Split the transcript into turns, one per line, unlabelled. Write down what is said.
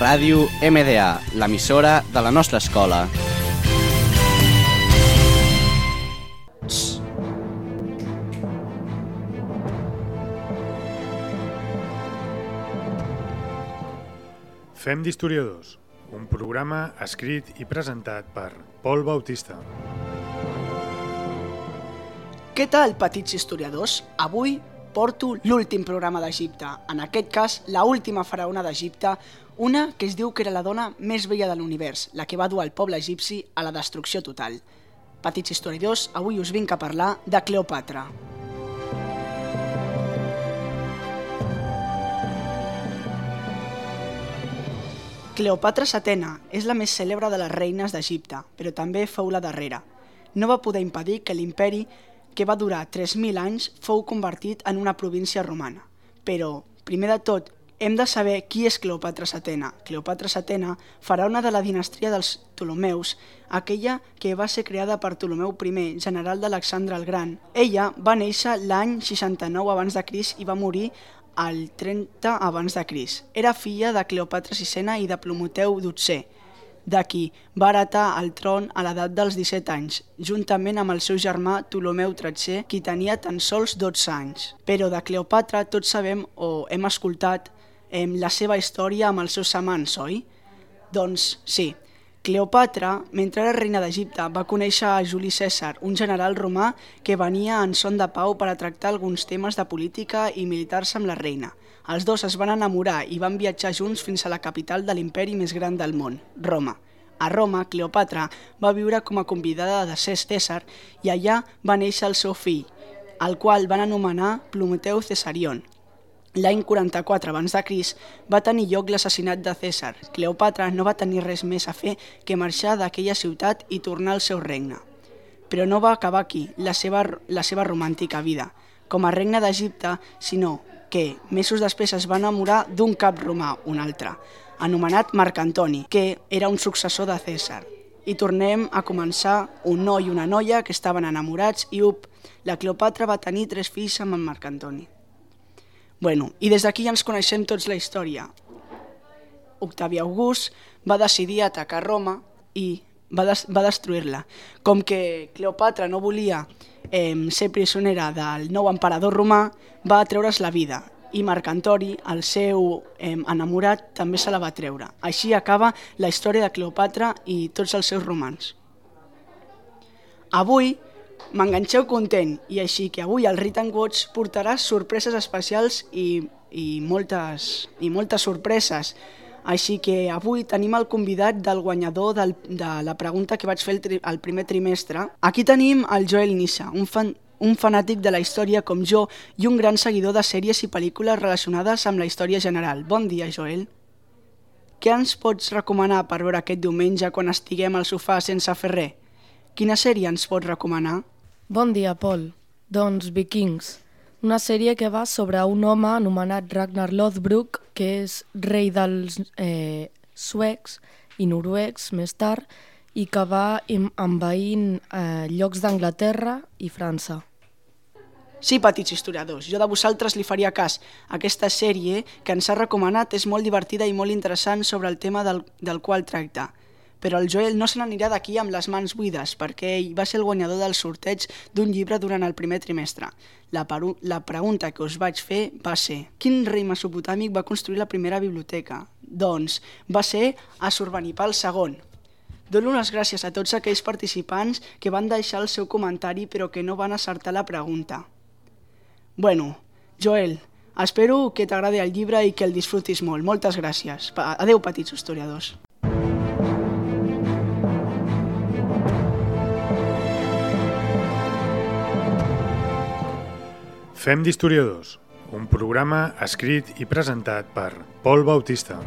Ràdio MDA, l'emissora de la nostra escola.
Fem d'historiadors, un programa escrit i presentat per Pol Bautista.
Què tal, petits historiadors? Avui porto l'últim programa d'Egipte, en aquest cas, la última faraona d'Egipte, una que es diu que era la dona més vella de l'univers, la que va dur al poble egipci a la destrucció total. Petits historiadors, avui us vinc a parlar de Cleopatra. Cleopatra Setena és la més cèlebre de les reines d'Egipte, però també fou la darrera. No va poder impedir que l'imperi, que va durar 3.000 anys, fou convertit en una província romana. Però, primer de tot, hem de saber qui és Cleopatra Setena. Cleopatra Setena, faraona de la dinastia dels Ptolomeus, aquella que va ser creada per Ptolomeu I, general d'Alexandre el Gran. Ella va néixer l'any 69 abans de Cris i va morir al 30 abans de Cris. Era filla de Cleopatra Sisena i de Plomoteu XII, de qui va heretar el tron a l'edat dels 17 anys, juntament amb el seu germà Ptolomeu XIII, qui tenia tan sols 12 anys. Però de Cleopatra tots sabem o hem escoltat eh, la seva història amb els seus amants, oi? Doncs sí, Cleopatra, mentre era reina d'Egipte, va conèixer a Juli César, un general romà que venia en son de pau per a tractar alguns temes de política i militars amb la reina. Els dos es van enamorar i van viatjar junts fins a la capital de l'imperi més gran del món, Roma. A Roma, Cleopatra va viure com a convidada de César i allà va néixer el seu fill, el qual van anomenar Prometeu Cesarion, L'any 44 abans de Cris va tenir lloc l'assassinat de César. Cleopatra no va tenir res més a fer que marxar d'aquella ciutat i tornar al seu regne. Però no va acabar aquí la seva, la seva romàntica vida, com a regne d'Egipte, sinó que mesos després es va enamorar d'un cap romà, un altre, anomenat Marc Antoni, que era un successor de César. I tornem a començar un noi i una noia que estaven enamorats i up, la Cleopatra va tenir tres fills amb en Marc Antoni. Bueno, i des d'aquí ja ens coneixem tots la història. Octavi August va decidir atacar Roma i va, des va destruir-la. Com que Cleopatra no volia eh, ser presonera del nou emperador romà, va treure's la vida i Marc Antoni, el seu eh, enamorat, també se la va treure. Així acaba la història de Cleopatra i tots els seus romans. Avui m'enganxeu content i així que avui el Rit and Watch portarà sorpreses especials i, i, moltes, i moltes sorpreses. Així que avui tenim el convidat del guanyador del, de la pregunta que vaig fer el, tri, el primer trimestre. Aquí tenim el Joel Nissa, un, fan, un fanàtic de la història com jo i un gran seguidor de sèries i pel·lícules relacionades amb la història general. Bon dia, Joel. Què ens pots recomanar per veure aquest diumenge quan estiguem al sofà sense fer res? Quina sèrie ens pots recomanar?
Bon dia, Pol. Doncs Vikings, una sèrie que va sobre un home anomenat Ragnar Lothbrok, que és rei dels eh, suecs i noruecs més tard, i que va envaint eh, llocs d'Anglaterra i França.
Sí, petits historiadors, jo de vosaltres li faria cas. Aquesta sèrie que ens ha recomanat és molt divertida i molt interessant sobre el tema del, del qual tracta però el Joel no se n'anirà d'aquí amb les mans buides perquè ell va ser el guanyador del sorteig d'un llibre durant el primer trimestre. La, la pregunta que us vaig fer va ser quin rei mesopotàmic va construir la primera biblioteca? Doncs va ser Assurbanipal II. Dono les gràcies a tots aquells participants que van deixar el seu comentari però que no van acertar la pregunta. Bueno, Joel, espero que t'agradi el llibre i que el disfrutis molt. Moltes gràcies. Adeu, petits historiadors.
Fem d'historiadors, un programa escrit i presentat per Pol Bautista.